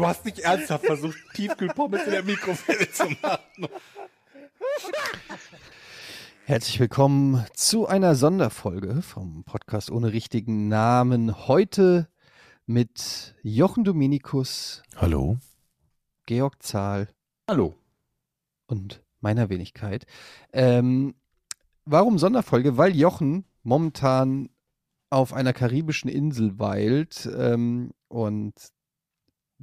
Du hast nicht ernsthaft versucht, Tiefkühlpommes in der Mikrowelle zu machen. Herzlich willkommen zu einer Sonderfolge vom Podcast ohne richtigen Namen. Heute mit Jochen Dominikus, Hallo. Georg Zahl Hallo. und meiner Wenigkeit. Ähm, warum Sonderfolge? Weil Jochen momentan auf einer karibischen Insel weilt ähm, und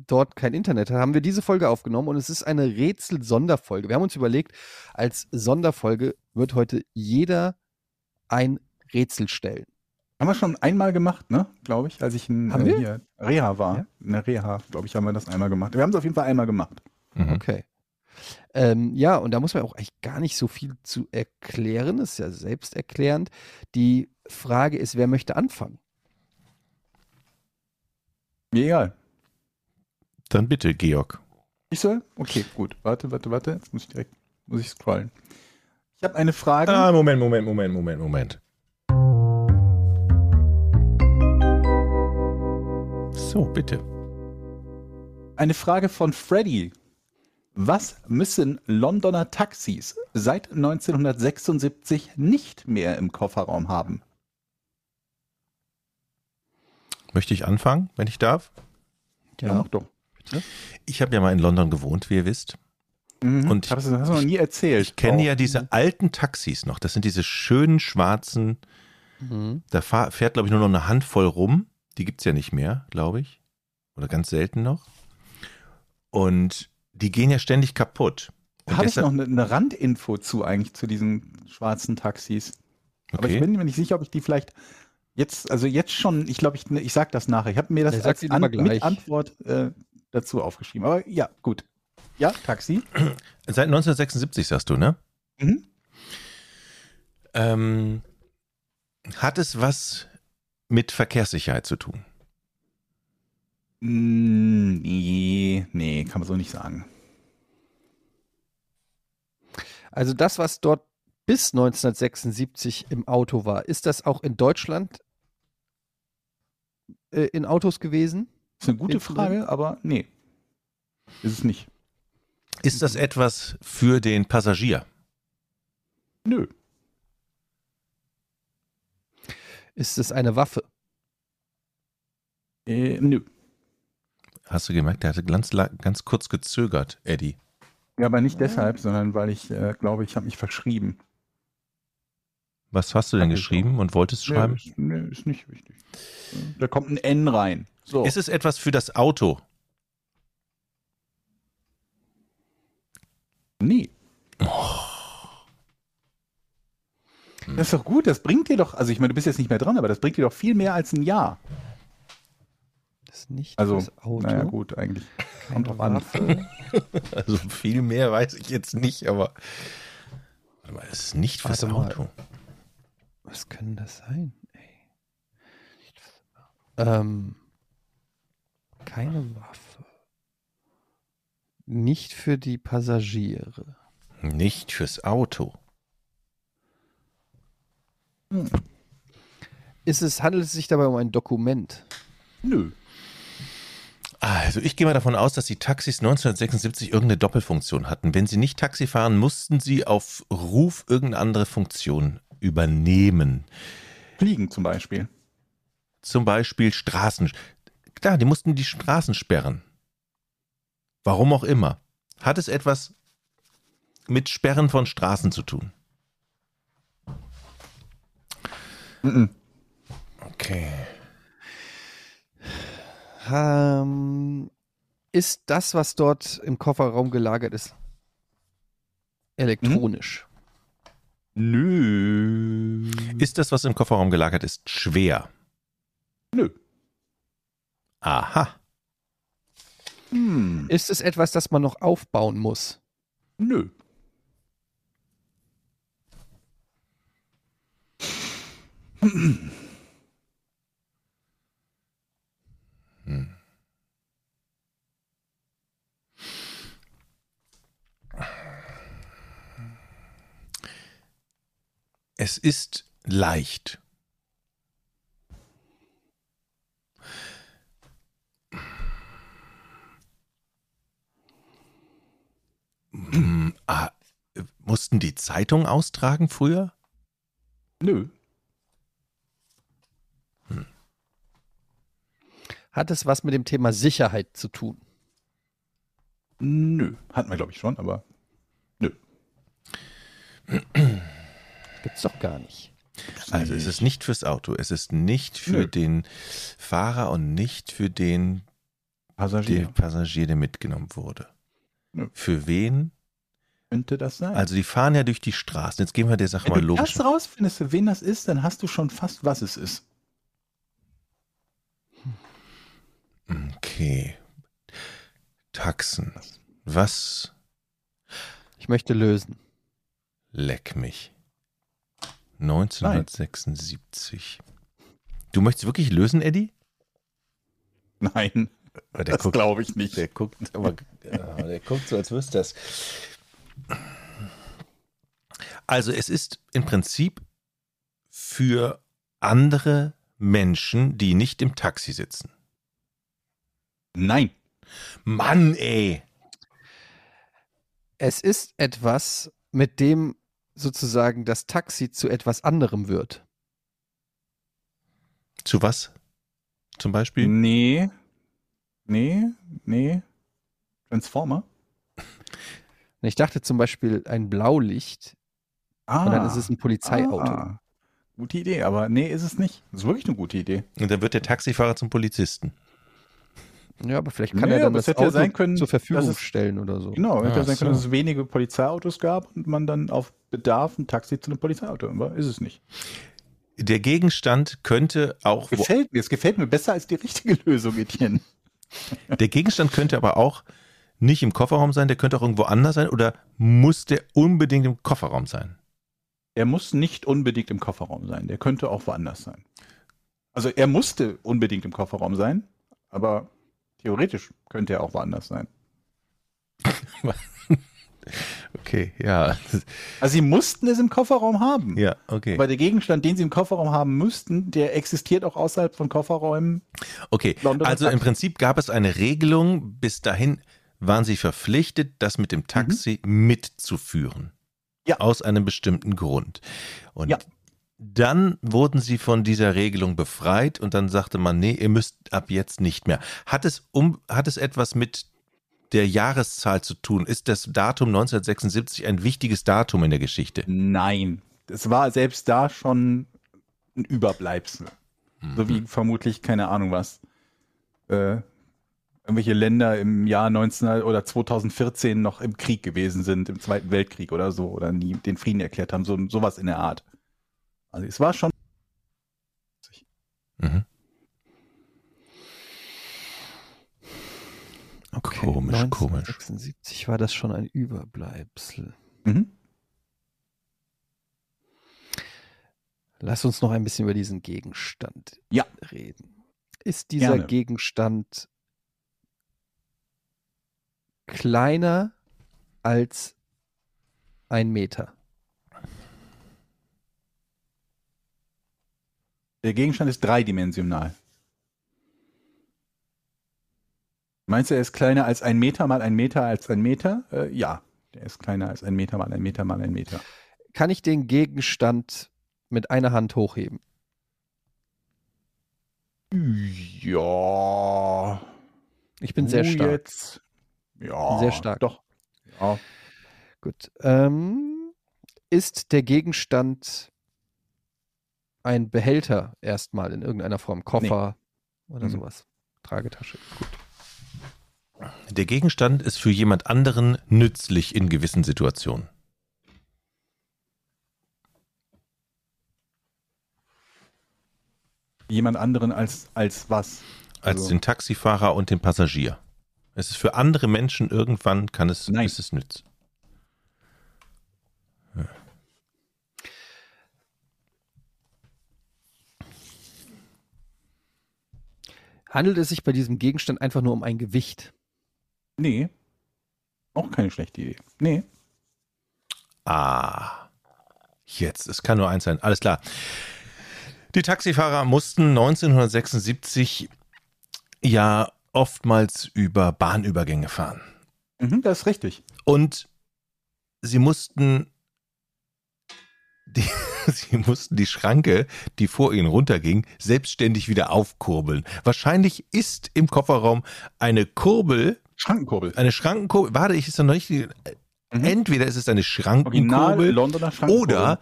dort kein Internet hat, haben wir diese Folge aufgenommen und es ist eine Rätsel-Sonderfolge. Wir haben uns überlegt, als Sonderfolge wird heute jeder ein Rätsel stellen. Haben wir schon einmal gemacht, ne? Glaube ich, als ich in Haben äh, hier Reha war. Ja? In der Reha, glaube ich, haben wir das einmal gemacht. Wir haben es auf jeden Fall einmal gemacht. Mhm. Okay. Ähm, ja, und da muss man auch eigentlich gar nicht so viel zu erklären. Das ist ja selbsterklärend. Die Frage ist, wer möchte anfangen? Mir egal. Dann bitte, Georg. Ich soll? Okay, gut. Warte, warte, warte. Jetzt muss ich direkt, muss ich scrollen. Ich habe eine Frage. Ah, Moment, Moment, Moment, Moment, Moment. So, bitte. Eine Frage von Freddy. Was müssen Londoner Taxis seit 1976 nicht mehr im Kofferraum haben? Möchte ich anfangen, wenn ich darf? mach doch. Ich habe ja mal in London gewohnt, wie ihr wisst. Mhm. Und ich- Hab das hast du noch nie erzählt. Ich kenne Oh. ja diese alten Taxis noch. Das sind diese schönen schwarzen, Mhm. da fahr, fährt, glaube ich, nur noch eine Handvoll rum. Die gibt's ja nicht mehr, glaube ich. Oder ganz selten noch. Und die gehen ja ständig kaputt. Habe ich noch eine, eine Randinfo zu eigentlich zu diesen schwarzen Taxis. Aber ich Okay. bin mir nicht sicher, ob ich die vielleicht jetzt, also jetzt schon, ich glaube, ich, ich sag das nachher. Ich habe mir das Ja, als An mit Antwort äh, dazu aufgeschrieben. Aber ja, gut. Ja, Taxi. Seit 1976 sagst du, ne? Mhm. Ähm, hat es was mit Verkehrssicherheit zu tun? Mm, Nee, nee, kann man so nicht sagen. Also das, was dort bis 1976 im Auto war, ist das auch in Deutschland äh, in Autos gewesen? Ist eine gute Frage, aber nee. Ist es nicht. Ist das etwas für den Passagier? Nö. Ist es eine Waffe? Äh, nö. Hast du gemerkt, der hatte ganz, ganz kurz gezögert, Eddie. Ja, aber nicht deshalb, sondern weil ich äh, glaube, ich habe mich verschrieben. Was hast du denn geschrieben und wolltest schreiben? Nee, ist, nee, ist nicht wichtig. Da kommt ein N rein. So. Ist es etwas für das Auto? Nee. Das ist doch gut, das bringt dir doch, also ich meine, du bist jetzt nicht mehr dran, aber das bringt dir doch viel mehr als ein Jahr. Das ist nicht Also, das Auto. naja, gut, eigentlich. Kommt drauf an. Also viel mehr weiß ich jetzt nicht, aber warte mal, es ist nicht fürs Warte mal. Auto. Was können das sein? Ey. Ähm, keine Waffe. Nicht für die Passagiere. Nicht fürs Auto. Ist es, handelt es sich dabei um ein Dokument? Nö. Also ich gehe mal davon aus, dass die Taxis 1976 irgendeine Doppelfunktion hatten. Wenn sie nicht Taxi fahren, mussten sie auf Ruf irgendeine andere Funktion übernehmen. Fliegen zum Beispiel. Zum Beispiel Straßen. Klar, die mussten die Straßen sperren. Warum auch immer. Hat es etwas mit Sperren von Straßen zu tun? Mhm. Okay. Ähm, ist das, was dort im Kofferraum gelagert ist, elektronisch? Nö. Ist das, was im Kofferraum gelagert ist, schwer? Nö. Aha. Hm. Ist es etwas, das man noch aufbauen muss? Nö. Es ist leicht. ah, mussten die Zeitung austragen früher? Nö. Hat es was mit dem Thema Sicherheit zu tun? Nö. Hatten wir, glaube ich, schon, aber nö. Gibt's doch gar nicht. Also es ist nicht fürs Auto, es ist nicht für Nö. den Fahrer und nicht für den Passagier. der Passagier, der mitgenommen wurde. Nö. Für wen? Könnte das sein? Also die fahren ja durch die Straßen. Jetzt gehen wir der Sache Wenn mal du logisch. das rausfindest, für wen das ist, dann hast du schon fast, was es ist. Okay. Taxen. Was Ich möchte lösen. leck mich? 1976. Du möchtest wirklich lösen, Eddie? Nein, Der das glaube ich nicht. der guckt, aber, ja, der guckt so, als wüsste das. Also es ist im Prinzip für andere Menschen, die nicht im Taxi sitzen. Nein. Mann, ey. Es ist etwas, mit dem sozusagen das Taxi zu etwas anderem wird. Zu was? Zum Beispiel? Nee. Nee, nee. Transformer? Ich dachte zum Beispiel ein Blaulicht Ah. und dann ist es ein Polizeiauto. Ah. Gute Idee, aber nee, ist es nicht. Das ist wirklich eine gute Idee. Und dann wird der Taxifahrer zum Polizisten. Ja, aber vielleicht kann Nee, er dann das hätte ja Auto sein können, zur Verfügung es- stellen oder so. Genau, hätte Ah, ja sein können, so. dass es wenige Polizeiautos gab und man dann auf Bedarf ein Taxi zu einem Polizeiauto. Aber ist es nicht. Der Gegenstand könnte auch, Gefällt mir. Es gefällt mir besser als die richtige Lösung, Etienne. Der Gegenstand könnte aber auch nicht im Kofferraum sein, der könnte auch irgendwo anders sein oder muss der unbedingt im Kofferraum sein? Er muss nicht unbedingt im Kofferraum sein. Der könnte auch woanders sein. Also er musste unbedingt im Kofferraum sein, aber theoretisch könnte er auch woanders sein. Okay, ja. Also sie mussten es im Kofferraum haben. Ja, okay. Aber der Gegenstand, den sie im Kofferraum haben müssten, der existiert auch außerhalb von Kofferräumen. Okay, Londoner also im. Prinzip gab es eine Regelung, bis dahin waren sie verpflichtet, das mit dem Taxi mitzuführen. Mhm. Ja. Aus einem bestimmten Grund. Und Ja. dann wurden sie von dieser Regelung befreit und dann sagte man, nee, ihr müsst ab jetzt nicht mehr. Hat es, um, hat es etwas mit der Jahreszahl zu tun? Ist das Datum 1976 ein wichtiges Datum in der Geschichte? Nein, es war selbst da schon ein Überbleibsel. So wie vermutlich, keine Ahnung was, äh, irgendwelche Länder im Jahr 19 oder 2014 noch im Krieg gewesen sind, im Zweiten Weltkrieg oder so, oder nie den Frieden erklärt haben, so sowas in der Art. Also es war schon. Mhm. Komisch, komisch. 1976 war das schon ein Überbleibsel. Mhm. Lass uns noch ein bisschen über diesen Gegenstand Ja. reden. Ist dieser Gerne. Gegenstand kleiner als ein Meter? Der Gegenstand ist dreidimensional. Meinst du, er ist kleiner als ein Meter mal ein Meter als ein Meter? Äh, ja, der ist kleiner als ein Meter mal ein Meter mal ein Meter. Kann ich den Gegenstand mit einer Hand hochheben? Ja. Ich bin sehr du stark. Jetzt, ja. Sehr stark. Doch. Ja. Gut. Ähm, ist der Gegenstand ein Behälter erstmal in irgendeiner Form? Koffer oder Mhm. sowas? Tragetasche. Gut. Der Gegenstand ist für jemand anderen nützlich in gewissen Situationen. Jemand anderen als, als was? Als also den Taxifahrer und den Passagier. Es ist für andere Menschen irgendwann kann es, Nein. ist es nütz. Ja. Handelt es sich bei diesem Gegenstand einfach nur um ein Gewicht? Nee. Auch keine schlechte Idee. Nee. Ah, jetzt, es kann nur eins sein. Alles klar. Die Taxifahrer mussten 1976 ja oftmals über Bahnübergänge fahren. Mhm, das ist richtig. Und sie mussten die, sie mussten die Schranke, die vor ihnen runterging, selbstständig wieder aufkurbeln. Wahrscheinlich ist im Kofferraum eine Kurbel, Schrankenkurbel. eine Schrankenkurbel. Warte, ich ist noch nicht. Mhm. Entweder ist es eine Schrankenkurbel Londoner Schrankenkurbel. oder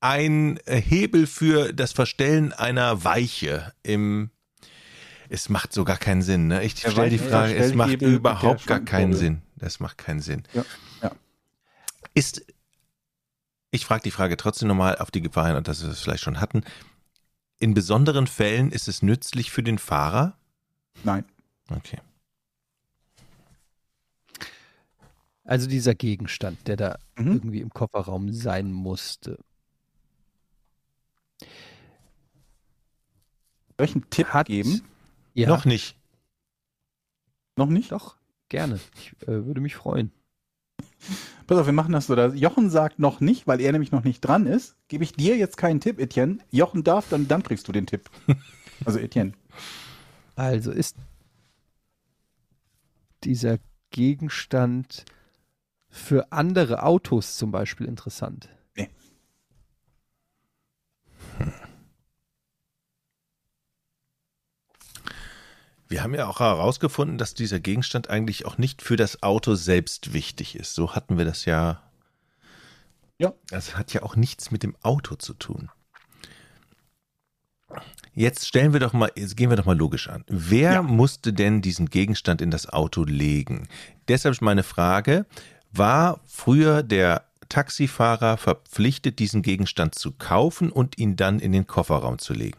ein Hebel für das Verstellen einer Weiche im. Es macht so gar keinen Sinn. Ne? Ich stelle die Frage, es macht überhaupt gar keinen. Sinn. Das macht keinen Sinn. Ja, ja. Ist, ich frage die Frage trotzdem nochmal auf die Gefahr hin, und dass wir es vielleicht schon hatten. In besonderen Fällen ist es nützlich für den Fahrer? Nein. Okay. Also dieser Gegenstand, der da Mhm. irgendwie im Kofferraum sein musste. Soll ich einen Tipp Hat geben? Ja, Noch nicht. Noch nicht? doch, gerne. Ich äh, würde mich freuen. Pass auf, wir machen das so. dass Jochen sagt noch nicht, weil er nämlich noch nicht dran ist. Gebe ich dir jetzt keinen Tipp, Etienne. Jochen darf, dann, dann kriegst du den Tipp. Also Etienne. Also ist dieser Gegenstand für andere Autos zum Beispiel interessant? Nee. Wir haben ja auch herausgefunden, dass dieser Gegenstand eigentlich auch nicht für das Auto selbst wichtig ist. So hatten wir das ja. Ja. Das hat ja auch nichts mit dem Auto zu tun. Jetzt stellen wir doch mal, jetzt gehen wir doch mal logisch an. Wer Ja. musste denn diesen Gegenstand in das Auto legen? Deshalb ist meine Frage, war früher der Taxifahrer verpflichtet, diesen Gegenstand zu kaufen und ihn dann in den Kofferraum zu legen?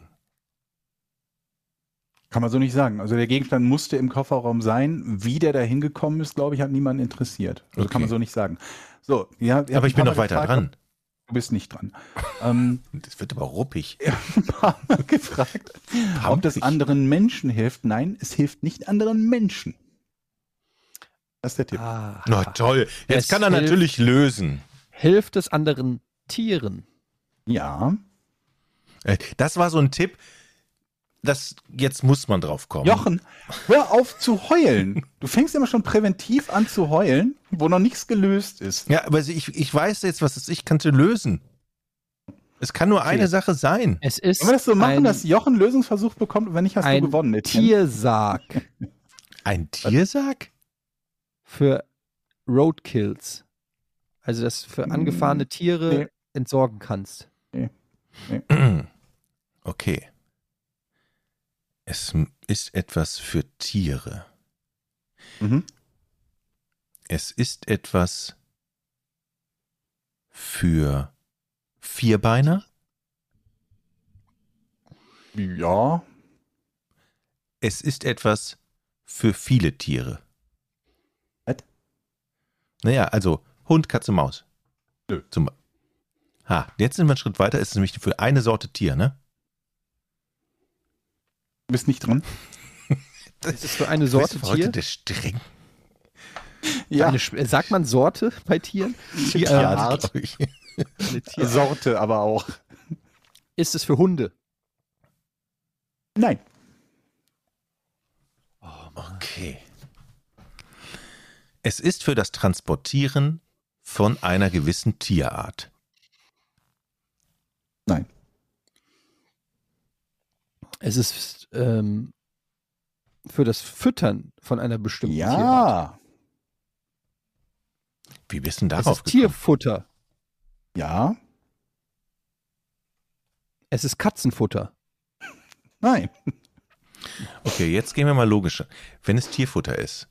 Kann man so nicht sagen. Also der Gegenstand musste im Kofferraum sein. Wie der da hingekommen ist, glaube ich, hat niemanden interessiert. Also Okay. kann man so nicht sagen. So, ja, Aber ich bin noch weiter gefragt, dran. Du bist nicht dran. ähm, Das wird aber ruppig. ein paar Mal gefragt, ob das Pampig. anderen Menschen hilft. Nein, es hilft nicht anderen Menschen. Das ist der Tipp. Ah, Na toll, jetzt kann er hilft- natürlich lösen. Hilft es anderen Tieren? Ja. Äh, Das war so ein Tipp, das, jetzt muss man drauf kommen. Jochen, hör auf zu heulen. Du fängst immer schon präventiv an zu heulen, wo noch nichts gelöst ist. Ja, aber ich, ich weiß jetzt, was es ist. Ich kann es lösen. Es kann nur eine Sache sein. Es ist Wollen wir das so machen, ein, dass Jochen einen Lösungsversuch bekommt und wenn nicht, hast ein du gewonnen. Etienne? Tiersarg Ein Tiersack? Für Roadkills. Also, dass du für angefahrene Tiere nee. entsorgen kannst. Okay. Es ist etwas für Tiere. Mhm. Es ist etwas für Vierbeiner. Ja. Es ist etwas für viele Tiere. Naja, also Hund, Katze, Maus. Nö. Zum ha, jetzt sind wir einen Schritt weiter. Es ist nämlich für eine Sorte Tier, ne? Du bist nicht dran. Es ist für eine Sorte Bist du Tier. der streng Eine, Sp- äh, sagt man Sorte bei Tieren? Tierart, glaub ich. Eine Tier- Sorte aber auch. Ist es für Hunde? Nein. Okay. Es ist für das Transportieren von einer gewissen Tierart. Nein. Es ist ähm, für das Füttern von einer bestimmten Tierart. Ja. Wie bist du denn Es darauf ist gekommen? Tierfutter. Ja. Es ist Katzenfutter. Nein. Okay, jetzt gehen wir mal logischer. Wenn es Tierfutter ist,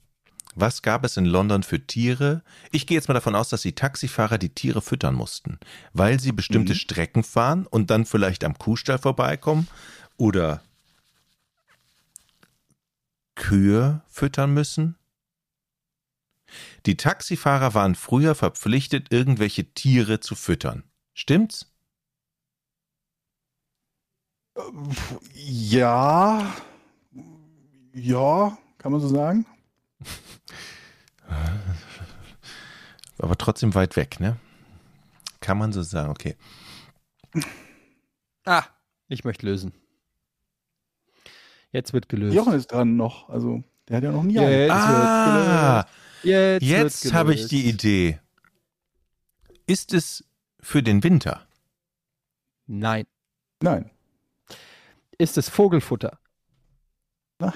was gab es in London für Tiere? Ich gehe jetzt mal davon aus, dass die Taxifahrer die Tiere füttern mussten, weil sie bestimmte Mhm. Strecken fahren und dann vielleicht am Kuhstall vorbeikommen oder Kühe füttern müssen. Die Taxifahrer waren früher verpflichtet, irgendwelche Tiere zu füttern. Stimmt's? Ja. Ja, kann man so sagen. Aber trotzdem weit weg, ne? Kann man so sagen, okay. Ah, ich möchte lösen. Jetzt wird gelöst. Jochen ist dran noch. Also, der hat ja noch nie Jetzt eine. Ah, Jetzt, jetzt habe ich die Idee. Ist es für den Winter? Nein. Nein. Ist es Vogelfutter? Nein.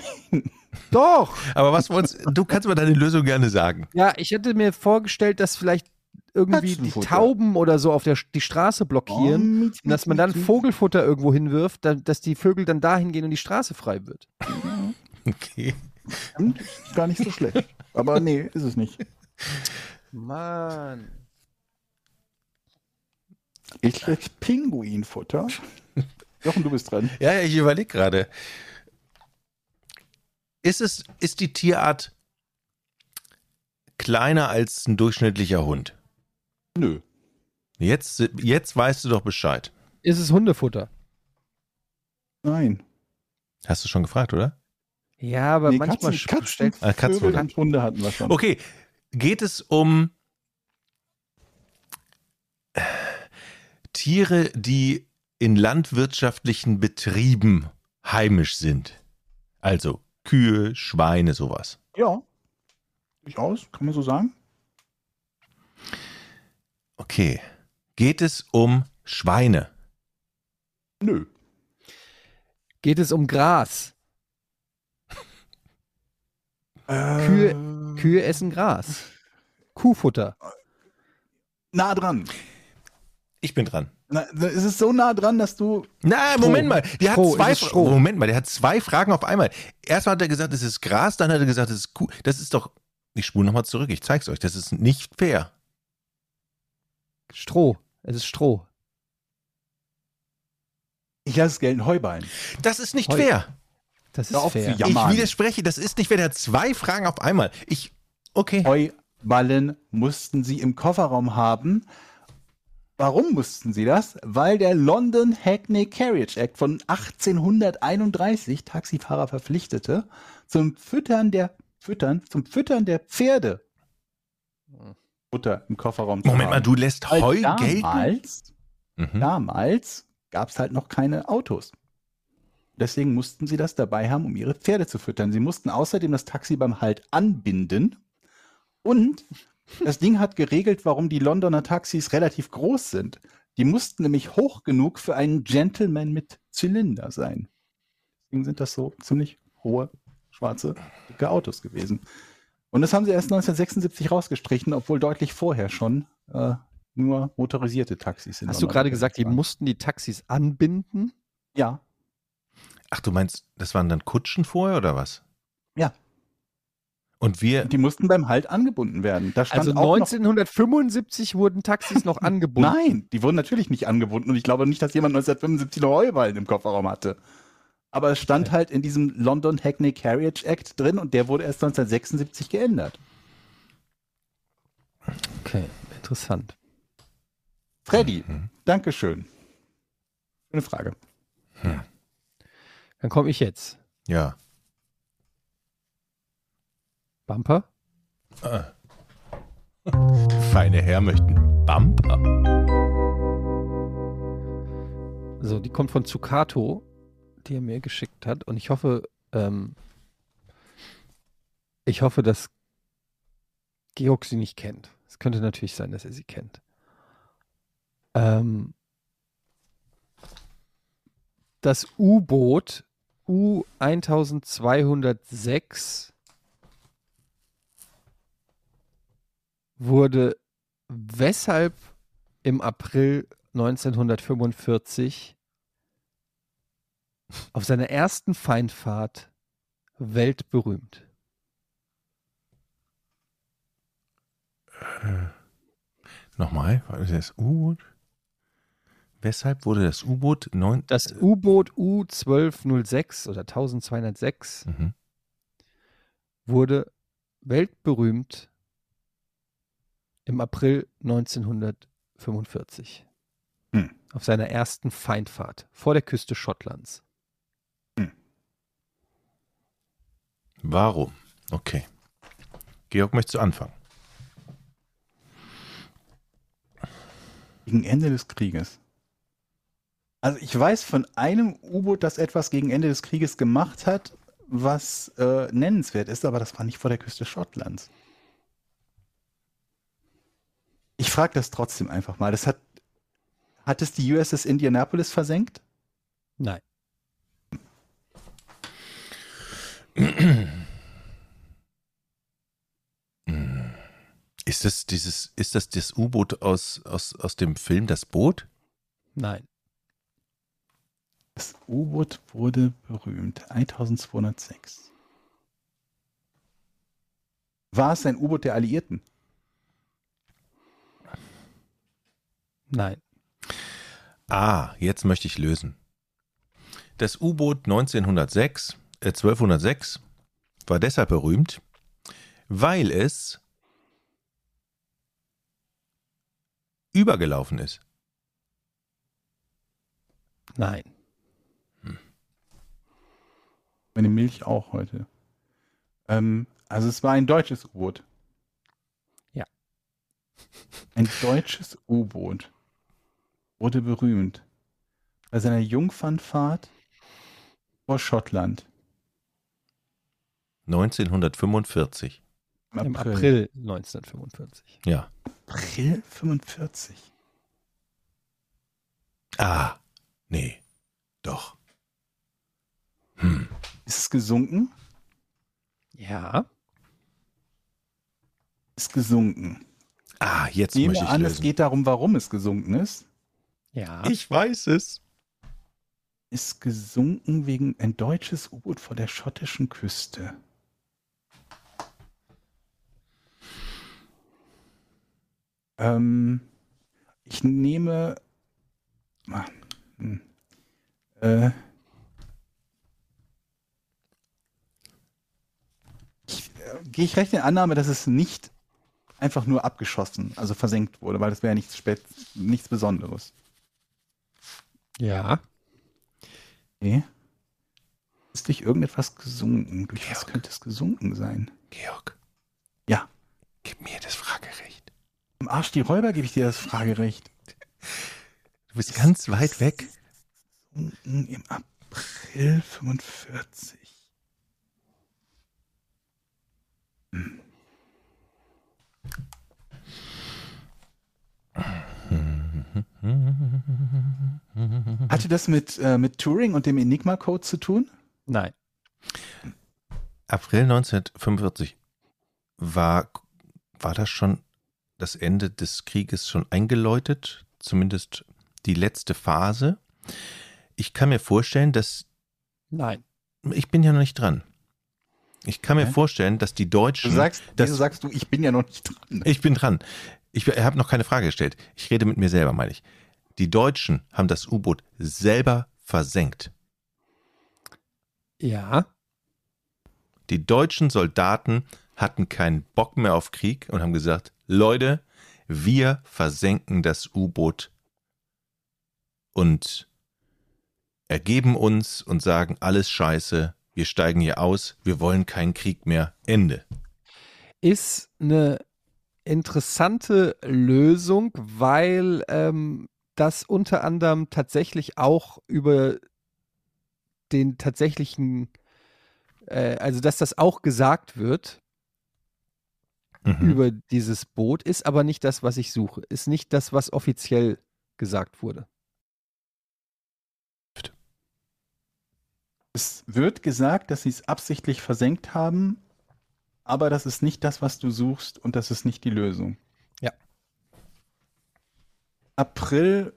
Doch. Aber was wollt's, du kannst mir deine Lösung gerne sagen. Ja, ich hätte mir vorgestellt, dass vielleicht irgendwie die. Tauben oder so auf der die Straße blockieren. Oh, Und dass man dann Vogelfutter irgendwo hinwirft, dann, dass die Vögel dann dahin gehen und die Straße frei wird. Okay. Ist gar nicht so schlecht. Aber nee, ist es nicht. Mann. Ich krieg Pinguinfutter. Jochen, du bist dran. Ja, ja, ich überlege gerade. Ist es, ist die Tierart kleiner als ein durchschnittlicher Hund? Nö. Jetzt, jetzt weißt du doch Bescheid. Ist es Hundefutter? Nein. Hast du schon gefragt, oder? Ja, aber Nee, manchmal Katzen, Katzen, Ah, und Hunde hatten wir schon. Okay, geht es um Tiere, die in landwirtschaftlichen Betrieben heimisch sind? Also Kühe, Schweine, sowas. Ja. Durchaus, kann man so sagen. Okay. Geht es um Schweine? Nö. geht es um Gras. Kühe- Kühe essen Gras. Kuhfutter. Nah dran. Ich bin dran. Na, es ist so nah dran, dass du. Na, Stroh. Moment mal. Der hat Stroh, zwei Fra- Stroh? Moment mal, der hat zwei Fragen auf einmal. Erstmal hat er gesagt, es ist Gras, dann hat er gesagt, es ist Kuh. Das ist doch. Ich spule nochmal zurück, ich zeig's euch. Das ist nicht fair. Stroh. Es ist Stroh. Ich lasse es gelten, Heuballen. Das ist nicht Heu. fair. Das ist zu fair. ich widerspreche, das ist nicht fair. Der hat zwei Fragen auf einmal. Ich. Okay. Heuballen mussten sie im Kofferraum haben. Warum mussten sie das? Weil der London Hackney Carriage Act von 1831 Taxifahrer verpflichtete, zum Füttern der Füttern, zum Füttern der Pferde Futter im Kofferraum zu Moment mal, du lässt Weil Heu gelten? damals, Mhm. damals gab es halt noch keine Autos. Deswegen mussten sie das dabei haben, um ihre Pferde zu füttern. Sie mussten außerdem das Taxi beim Halt anbinden. Und das Ding hat geregelt, warum die Londoner Taxis relativ groß sind. Die mussten nämlich hoch genug für einen Gentleman mit Zylinder sein. Deswegen sind das so ziemlich hohe, schwarze, dicke Autos gewesen. Und das haben sie erst 1976 rausgestrichen, obwohl deutlich vorher schon äh, nur motorisierte Taxis in Hast du gerade gesagt, die mussten die Taxis anbinden? Ja, Ach, du meinst, das waren dann Kutschen vorher oder was? Ja. Und wir. die mussten beim Halt angebunden werden. Da stand Also auch noch 1975 wurden Taxis noch angebunden. Nein, die wurden natürlich nicht angebunden und ich glaube nicht, dass jemand 1975 noch Heuballen im Kofferraum hatte. Aber es stand halt in diesem London Hackney Carriage Act drin und der wurde erst 1976 geändert. Okay, interessant. Freddy, Mhm. Dankeschön. Eine Frage. Dann komme ich jetzt. Ja. Bumper? Feine Herr möchten Bumper. So, die kommt von Zucato, die er mir geschickt hat. Und ich hoffe, ähm, ich hoffe, dass Georg sie nicht kennt. Es könnte natürlich sein, dass er sie kennt. Ähm, das U-Boot U1206 wurde weshalb im April 1945 auf seiner ersten Feindfahrt weltberühmt. Nochmal, war das das U-Boot? Weshalb wurde das U-Boot neun. Das U-Boot U1206 oder 1206 Mhm. wurde weltberühmt im April 1945 Hm. auf seiner ersten Feindfahrt vor der Küste Schottlands. Warum? Okay. Georg, möchtest du anfangen? Gegen Ende des Krieges. Also ich weiß von einem U-Boot, das etwas gegen Ende des Krieges gemacht hat, was äh, nennenswert ist, aber das war nicht vor der Küste Schottlands. Ich frage das trotzdem einfach mal. Das hat, hat es die USS Indianapolis versenkt? Nein. Ist das dieses, ist das das U-Boot aus, aus, aus dem Film Das Boot? Nein. Das U-Boot wurde berühmt. 1206. War es ein U-Boot der Alliierten? Nein. Ah, jetzt möchte ich lösen. Das U-Boot 1906, äh 1206 war deshalb berühmt, weil es übergelaufen ist. Nein. Meine Milch auch heute. Ähm, also es war ein deutsches U-Boot. Ja. Ein deutsches U-Boot wurde berühmt bei seiner Jungfernfahrt vor Schottland 1945. Im April 1945. Ja. April 45. Ah, nee. Doch. Hm. Ist es gesunken? Ja. Ist gesunken. Ah, jetzt Ich nehme möchte ich an, lösen. es geht darum, warum es gesunken ist. Ja. ich weiß es. Ist gesunken wegen ein deutsches U-Boot vor der schottischen Küste. Ähm, ich nehme. Ah, hm. Äh, ich, äh, gehe ich recht in Annahme, dass es nicht einfach nur abgeschossen, also versenkt wurde, weil das wäre ja nichts, Spät nichts Besonderes. Ja. Okay. Ist durch irgendetwas gesunken? Durch was Georg. könnte es gesunken sein? Georg, Ja. gib mir das Fragerecht. Im Arsch die Räuber gebe ich dir das Fragerecht. Du bist ganz weit weg. Gesunken Im April 45. Hatte das mit, äh, mit Turing und dem Enigma-Code zu tun? Nein. April 1945 war, war das schon das Ende des Krieges schon eingeläutet, zumindest die letzte Phase. Ich kann mir vorstellen, dass Nein. ich bin ja noch nicht dran. Ich kann mir vorstellen, dass die Du Deutschen. sagst, das- wieso sagst du, ich bin ja noch nicht dran. ich bin dran. Ich habe noch keine Frage gestellt. Ich rede mit mir selber, meine ich. Die Deutschen haben das U-Boot selber versenkt. Ja. Die deutschen Soldaten hatten keinen Bock mehr auf Krieg und haben gesagt, Leute, wir versenken das U-Boot und ergeben uns und sagen, alles scheiße, wir steigen hier aus, wir wollen keinen Krieg mehr, Ende. Ist eine interessante Lösung, weil ähm, das unter anderem tatsächlich auch über den tatsächlichen, äh, also dass das auch gesagt wird Mhm. über dieses Boot, ist aber nicht das, was ich suche. Ist nicht das, was offiziell gesagt wurde. Es wird gesagt, dass sie es absichtlich versenkt haben, aber das ist nicht das, was du suchst und das ist nicht die Lösung. Ja. April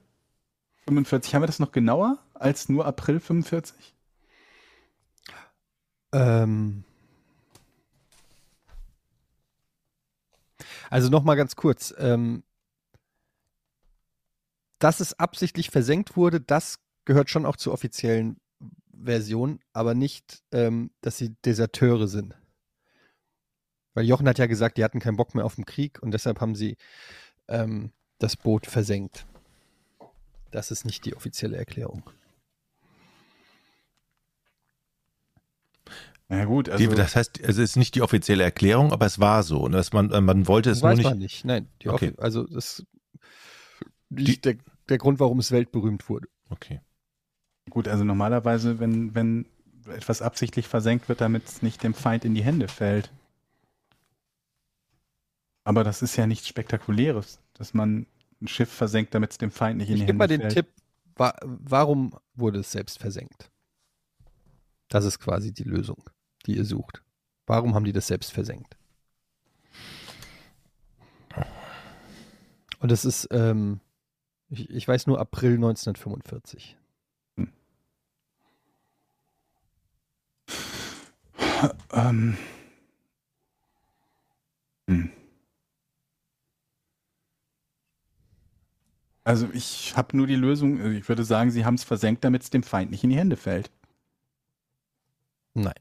45, haben wir das noch genauer als nur April 45? Ähm also nochmal ganz kurz. Ähm, dass es absichtlich versenkt wurde, das gehört schon auch zur offiziellen Version, aber nicht, ähm, dass sie Deserteure sind. Weil Jochen hat ja gesagt, die hatten keinen Bock mehr auf den Krieg und deshalb haben sie ähm, das Boot versenkt. Das ist nicht die offizielle Erklärung. Na gut, also die, das heißt, es ist nicht die offizielle Erklärung, aber es war so. Und dass man, man wollte es nur nicht. man nicht. Nein, die Okay. Also das ist nicht der, der Grund, warum es weltberühmt wurde. Okay. Gut, also normalerweise, wenn, wenn etwas absichtlich versenkt wird, damit es nicht dem Feind in die Hände fällt. Aber das ist ja nichts Spektakuläres, dass man ein Schiff versenkt, damit es dem Feind nicht in Ich die gebe Hände mal den fällt. Tipp, wa warum wurde es selbst versenkt? Das ist quasi die Lösung, die ihr sucht. Warum haben die das selbst versenkt? Und es ist, ähm, ich, ich weiß nur April 1945. Ähm. Hm. Also ich habe nur die Lösung, also ich würde sagen, sie haben es versenkt, damit es dem Feind nicht in die Hände fällt. Nein.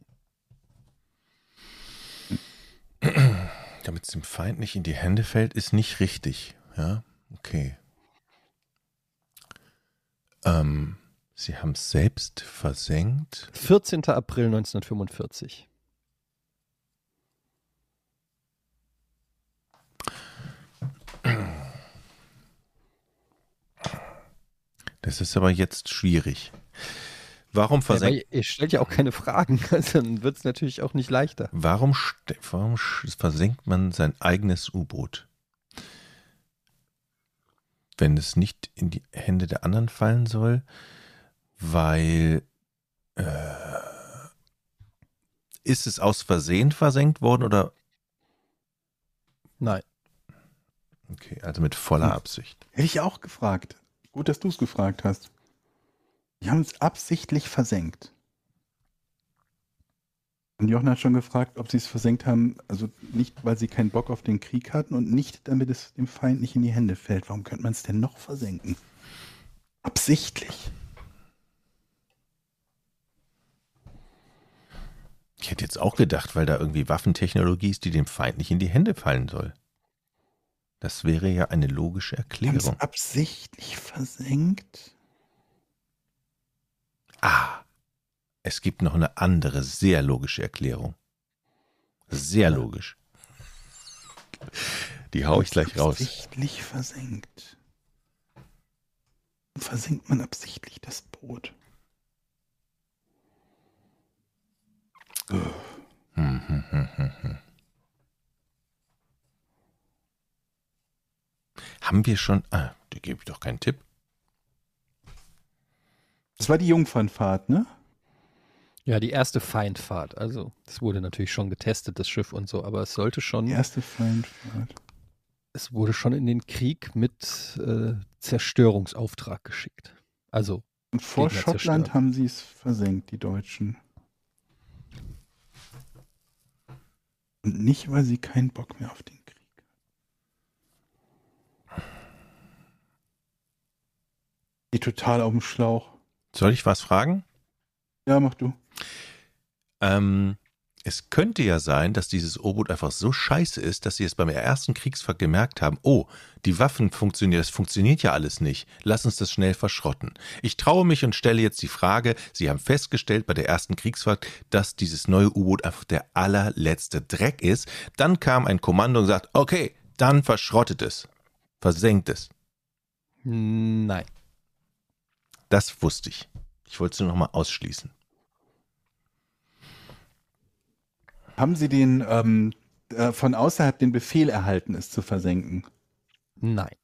Damit es dem Feind nicht in die Hände fällt, ist nicht richtig. Ja, okay. Ähm, sie haben es selbst versenkt. 14. April 1945. Das ist aber jetzt schwierig. Warum Ja, versenkt? weil ihr stellt ja auch keine Fragen, also dann wird es natürlich auch nicht leichter. Warum, warum versenkt man sein eigenes U-Boot? Wenn es nicht in die Hände der anderen fallen soll, weil äh, ist es aus Versehen versenkt worden oder Nein. okay, also mit voller. Absicht. Hätte ich auch gefragt. Gut, dass du es gefragt hast. Die haben es absichtlich versenkt. Und Jochen hat schon gefragt, ob sie es versenkt haben, also nicht, weil sie keinen Bock auf den Krieg hatten und nicht, damit es dem Feind nicht in die Hände fällt. Warum könnte man es denn noch versenken? Absichtlich. Ich hätte jetzt auch gedacht, weil da irgendwie Waffentechnologie ist, die dem Feind nicht in die Hände fallen soll. Das wäre ja eine logische Erklärung. es absichtlich versenkt? Ah, es gibt noch eine andere, sehr logische Erklärung. Sehr logisch. Die hau ich gleich raus. Absichtlich versenkt. Versenkt man absichtlich das Boot? Hm, hm, hm, hm, hm. Haben wir schon. Ah, da gebe ich doch keinen Tipp. Das war die Jungfernfahrt, ne? Ja, die erste Feindfahrt. Also, das wurde natürlich schon getestet, das Schiff und so, aber es sollte schon, Die erste Feindfahrt. es wurde schon in den Krieg mit äh, Zerstörungsauftrag geschickt. Also, Und vor Schottland haben sie es versenkt, die Deutschen. Und nicht, weil sie keinen Bock mehr auf den Krieg haben. Die total auf dem Schlauch. Soll ich was fragen? Ja, mach du. Ähm, es könnte ja sein, dass dieses U-Boot einfach so scheiße ist, dass sie es beim ersten Kriegsfahrt gemerkt haben, oh, die Waffen funktionieren, das funktioniert ja alles nicht. Lass uns das schnell verschrotten. Ich traue mich und stelle jetzt die Frage, Sie haben festgestellt bei der ersten Kriegsfahrt, dass dieses neue U-Boot einfach der allerletzte Dreck ist. Dann kam ein Kommando und sagt, okay, dann verschrottet es. Versenkt es. nein. Das wusste ich. Ich wollte es nur noch mal ausschließen. Haben sie den ähm, äh, von außerhalb den Befehl erhalten, es zu versenken? Nein.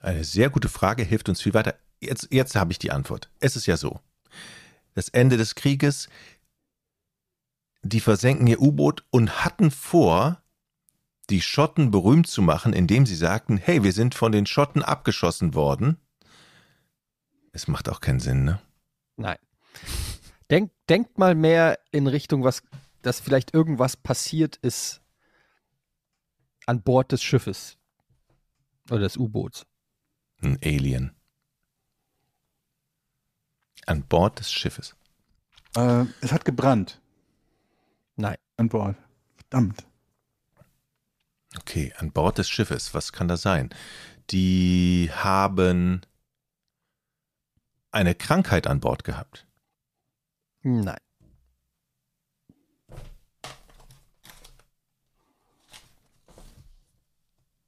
Eine sehr gute Frage, hilft uns viel weiter. Jetzt, jetzt habe ich die Antwort. Es ist ja so. Das Ende des Krieges, die versenken ihr U-Boot und hatten vor, die Schotten berühmt zu machen, indem sie sagten, hey, wir sind von den Schotten abgeschossen worden. Es macht auch keinen Sinn, ne? Nein. Denk, denkt mal mehr in Richtung, was, dass vielleicht irgendwas passiert ist an Bord des Schiffes. Oder des U-Boots. Ein Alien. An Bord des Schiffes. Äh, es hat gebrannt Nein. an Bord. Verdammt. Okay, an Bord des Schiffes. Was kann das sein? Die haben eine Krankheit an Bord gehabt? Nein.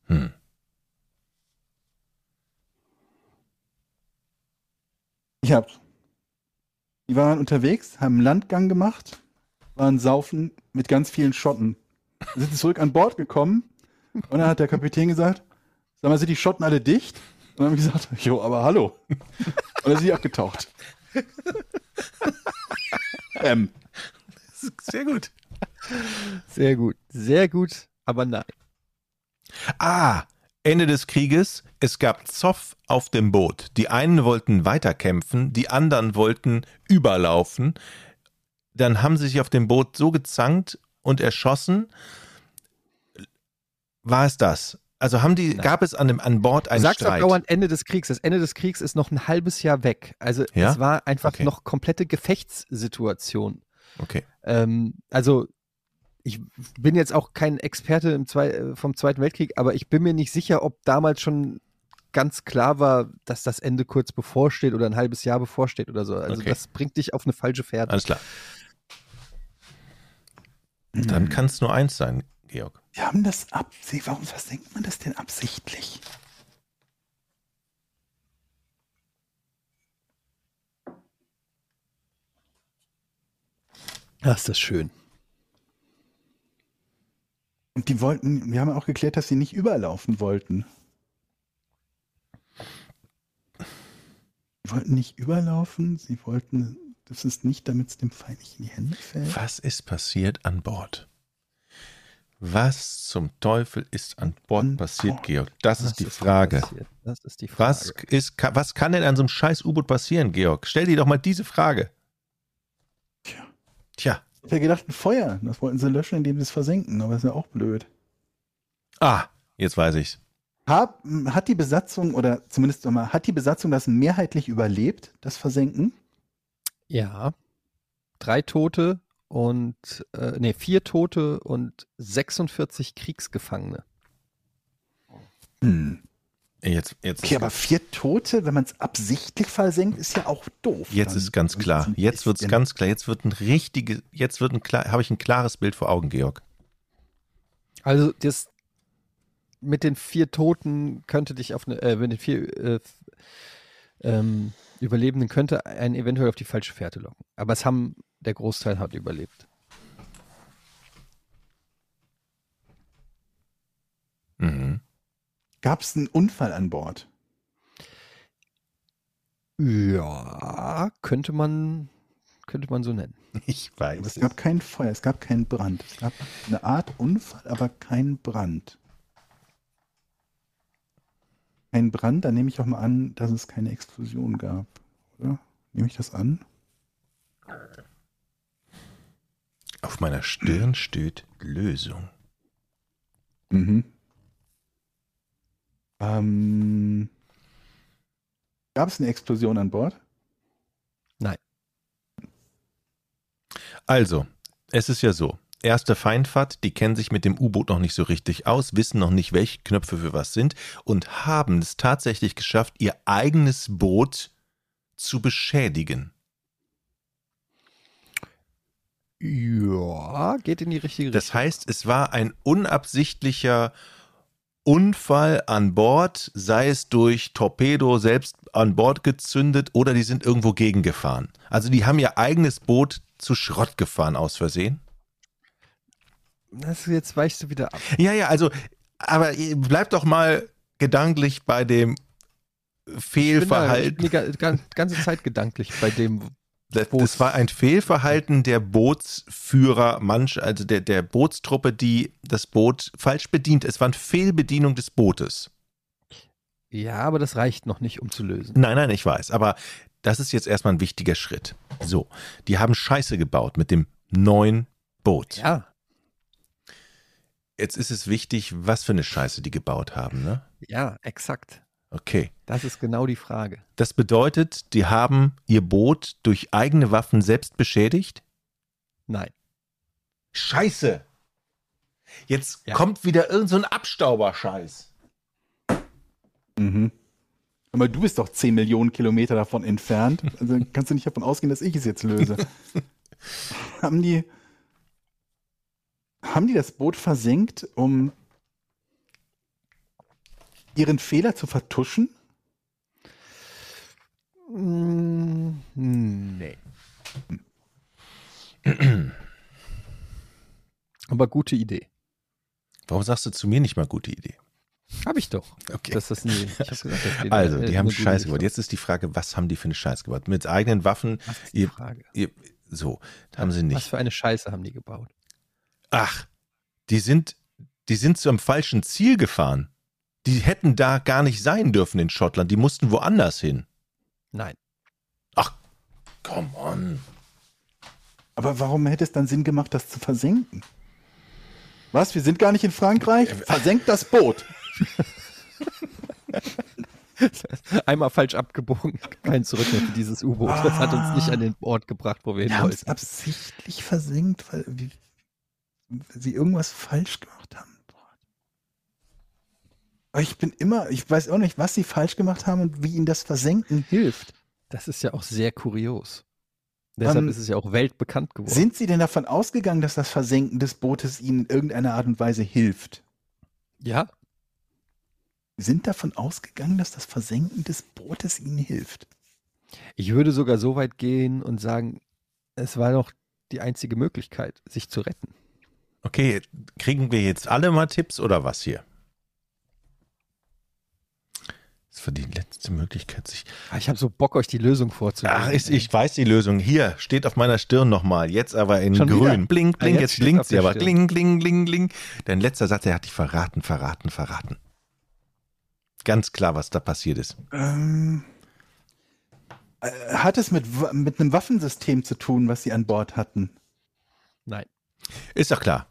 Hm. Ich hab's. Die waren unterwegs, haben einen Landgang gemacht, waren saufen mit ganz vielen Schotten. Sind zurück an Bord gekommen und dann hat der Kapitän gesagt: Sag mal, sind die Schotten alle dicht? Und dann haben wir gesagt, jo, aber hallo. Und dann sind die abgetaucht. ähm, Sehr gut. Sehr gut. Sehr gut, aber nein. Ah, Ende des Krieges. Es gab Zoff auf dem Boot. Die einen wollten weiterkämpfen, die anderen wollten überlaufen. Dann haben sie sich auf dem Boot so gezankt und erschossen. War es das? Also haben die, Nein. gab es an, dem, an Bord einen sagst Streit? dauernd Ende des Kriegs. Das Ende des Kriegs ist noch ein halbes Jahr weg. Also Ja? es war einfach Okay. noch komplette Gefechtssituation. Okay. Ähm, also ich bin jetzt auch kein Experte im Zwei äh, vom Zweiten Weltkrieg, aber ich bin mir nicht sicher, ob damals schon ganz klar war, dass das Ende kurz bevorsteht oder ein halbes Jahr bevorsteht oder so. Also Okay. das bringt dich auf eine falsche Fährte. Alles klar. Dann kann es nur eins sein, Georg. Wir haben das absichtlich. Warum versenkt man das denn absichtlich? Ach, ist das schön. Und die wollten, wir haben auch geklärt, dass sie nicht überlaufen wollten. Sie wollten nicht überlaufen, sie wollten, das ist nicht, damit es dem Feind nicht in die Hände fällt. Was ist passiert an Bord? Was zum Teufel ist an Bord passiert. Georg? Das ist die denn Frage. passiert? Das ist die Frage. Was, ist, was kann denn an so einem scheiß U-Boot passieren, Georg? Stell dir doch mal diese Frage. Tja. Tja. Ich hätte gedacht, ein Feuer. Das wollten sie löschen, indem sie es versenken, aber das ist ja auch blöd. Ah, jetzt weiß ich's. Hab, hat die Besatzung, oder zumindest mal, hat die Besatzung das mehrheitlich überlebt, das Versenken? Ja. Drei Tote und äh, nee, vier Tote und 46 Kriegsgefangene. Hm. Jetzt, jetzt, Okay, aber vier Tote, wenn man es absichtlich versenkt, ist ja auch doof. jetzt Dann ist ganz klar. Jetzt wird's bisschen- ganz klar. Jetzt wird ein richtiges, jetzt wird ein klar, habe ich ein klares Bild vor Augen, Georg. Also das mit den vier Toten könnte dich auf eine, äh, mit den vier äh, ähm, Überlebenden könnte einen eventuell auf die falsche Fährte locken. Aber es haben, der Großteil hat überlebt. Mhm. Gab es einen Unfall an Bord? Ja, könnte man, könnte man so nennen. Ich Aber weiß. es gab kein Feuer, es gab keinen Brand. Es gab eine Art Unfall, aber kein Brand. Kein Brand, dann nehme ich auch mal an, dass es keine Explosion gab, oder? Nehme ich das an? Auf meiner Stirn steht Lösung. Mhm. Ähm, gab es eine Explosion an Bord? Also, es ist ja so. Erste Feindfahrt, die kennen sich mit dem U-Boot noch nicht so richtig aus, wissen noch nicht, welche Knöpfe für was sind und haben es tatsächlich geschafft, ihr eigenes Boot zu beschädigen. Ja, geht in die richtige Das heißt, es war ein unabsichtlicher Unfall an Bord, sei es durch Torpedo selbst an Bord gezündet oder die sind irgendwo gegengefahren. Also die haben ihr eigenes Boot zu Schrott gefahren aus Versehen. Das, jetzt weichst du wieder ab. Ja, ja, also, aber bleibt doch mal gedanklich bei dem Fehlverhalten. Ich bin die ga- ganze Zeit gedanklich bei dem. Das, das war ein Fehlverhalten der Bootsführer, manch, also der, der Bootstruppe, die das Boot falsch bedient. Es war eine Fehlbedienung des Bootes. Ja, aber das reicht noch nicht, um zu lösen. Nein, nein, ich weiß, aber das ist jetzt erstmal ein wichtiger Schritt. So, die haben Scheiße gebaut mit dem neuen Boot. Ja, Jetzt ist es wichtig, was für eine Scheiße die gebaut haben, ne? ja, exakt. Okay. Das ist genau die Frage. Das bedeutet, die haben ihr Boot durch eigene Waffen selbst beschädigt? Nein. Scheiße! Jetzt Ja. kommt wieder irgend so ein Abstauberscheiß. Mhm. Aber du bist doch 10 Millionen Kilometer davon entfernt. Also kannst du nicht davon ausgehen, dass ich es jetzt löse. haben die haben die das Boot versenkt, um ihren Fehler zu vertuschen? Mm, nee. Aber gute Idee. Warum sagst du zu mir nicht mal gute Idee? Habe ich doch. Okay. Das ist nie, ich hab gesagt, das also, die haben Scheiße gebaut. Jetzt ist die Frage, was haben die für eine Scheiße gebaut? Mit eigenen Waffen, Was ist die ihr, Frage? ihr, so, haben sie Was nicht. für eine Scheiße haben die gebaut? Ach, die sind, die sind zum falschen Ziel gefahren. Die hätten da gar nicht sein dürfen in Schottland. Die mussten woanders hin. Nein. Come on. Aber warum hätte es dann Sinn gemacht, das zu versenken? Was? Wir sind gar nicht in Frankreich? Versenkt das Boot. Einmal falsch abgebogen. Kein Zurück mehr für dieses U-Boot. Das hat uns nicht an den Ort gebracht, wo wir hin Wir haben es wollten. absichtlich versenkt, weil sie irgendwas falsch gemacht haben. Ich bin immer, ich weiß auch nicht, was sie falsch gemacht haben und wie ihnen das Versenken hilft. Das ist ja auch sehr kurios. Deshalb Ähm, ist es ja auch weltbekannt geworden. Sind sie denn davon ausgegangen, dass das Versenken des Bootes ihnen in irgendeiner Art und Weise hilft? ja, Sind davon ausgegangen, dass das Versenken des Bootes ihnen hilft? ich würde sogar so weit gehen und sagen, es war doch die einzige Möglichkeit, sich zu retten. Okay, kriegen wir jetzt alle mal Tipps oder was hier? Das war die letzte Möglichkeit, sich. Ah, Ich habe so Bock, euch die Lösung vorzulegen. Ach, ist, ich weiß die Lösung. Hier steht auf meiner Stirn nochmal. Jetzt aber in Schon grün. wieder? Blink, Ah, blink. jetzt jetzt steht's blinkt sie der aber. Kling, kling, kling, kling. Dein letzter Satz, er hat dich verraten, verraten, verraten. Ganz klar, was da passiert ist. Ähm, äh, hat es mit, mit einem Waffensystem zu tun, was sie an Bord hatten? Nein. Ist doch klar.